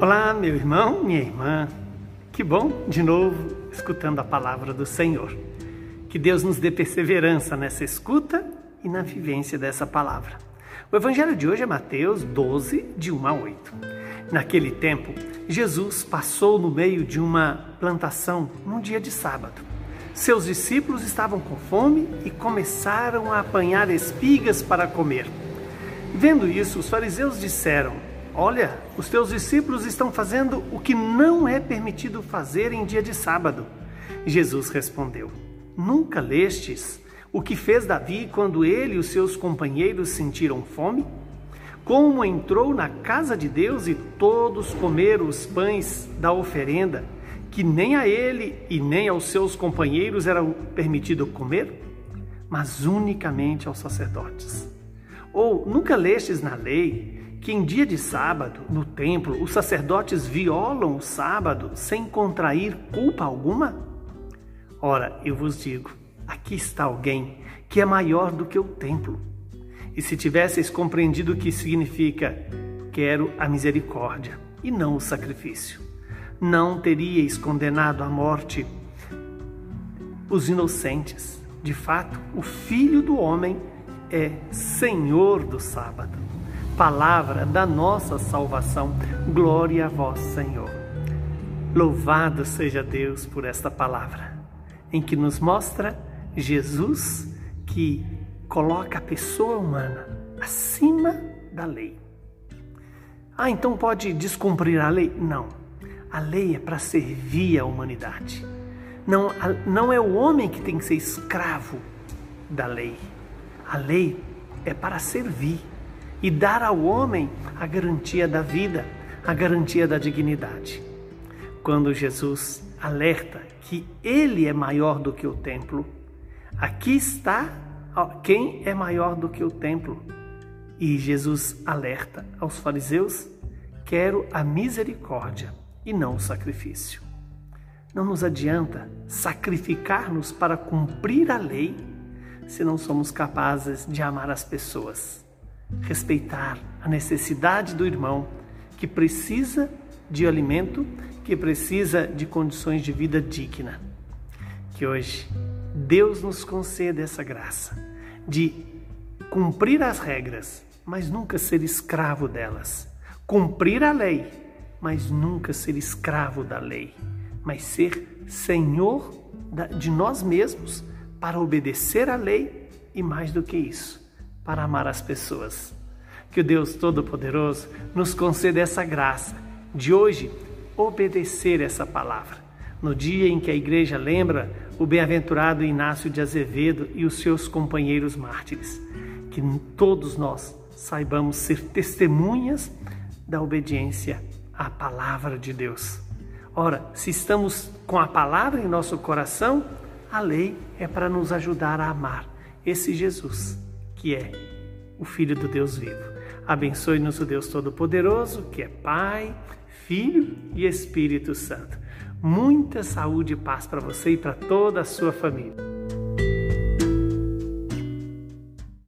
Olá, meu irmão, minha irmã. Que bom de novo escutando a palavra do Senhor. Que Deus nos dê perseverança nessa escuta e na vivência dessa palavra. O evangelho de hoje é Mateus 12, de 1 a 8. Naquele tempo, Jesus passou no meio de uma plantação num dia de sábado. Seus discípulos estavam com fome e começaram a apanhar espigas para comer. Vendo isso, os fariseus disseram: Olha, os teus discípulos estão fazendo o que não é permitido fazer em dia de sábado. Jesus respondeu: Nunca lestes o que fez Davi quando ele e os seus companheiros sentiram fome? Como entrou na casa de Deus e todos comeram os pães da oferenda, que nem a ele e nem aos seus companheiros era permitido comer, mas unicamente aos sacerdotes. Ou nunca lestes na lei que em dia de sábado, no templo, os sacerdotes violam o sábado sem contrair culpa alguma? Ora, eu vos digo, aqui está alguém que é maior do que o templo. E se tivesseis compreendido o que significa quero a misericórdia e não o sacrifício, não teríeis condenado à morte os inocentes. De fato, o Filho do Homem é Senhor do sábado. Palavra da nossa salvação. Glória a vós, Senhor. Louvado seja Deus por esta palavra, em que nos mostra Jesus que coloca a pessoa humana acima da lei. Ah, então pode descumprir a lei? Não. A lei é para servir a humanidade. Não, não é o homem que tem que ser escravo da lei. A lei é para servir e dar ao homem a garantia da vida, a garantia da dignidade. Quando Jesus alerta que ele é maior do que o templo, aqui está quem é maior do que o templo. E Jesus alerta aos fariseus: quero a misericórdia e não o sacrifício. Não nos adianta sacrificar-nos para cumprir a lei se não somos capazes de amar as pessoas, respeitar a necessidade do irmão que precisa de alimento, que precisa de condições de vida digna. Que hoje Deus nos conceda essa graça de cumprir as regras, mas nunca ser escravo delas. Cumprir a lei, mas nunca ser escravo da lei, mas ser senhor de nós mesmos para obedecer à lei e, mais do que isso, para amar as pessoas. Que o Deus Todo-Poderoso nos conceda essa graça de hoje obedecer essa palavra. No dia em que a igreja lembra o bem-aventurado Inácio de Azevedo e os seus companheiros mártires, que todos nós saibamos ser testemunhas da obediência à palavra de Deus. Ora, se estamos com a palavra em nosso coração, a lei é para nos ajudar a amar esse Jesus, que é o Filho do Deus vivo. Abençoe-nos o Deus Todo-Poderoso, que é Pai, Filho e Espírito Santo. Muita saúde e paz para você e para toda a sua família.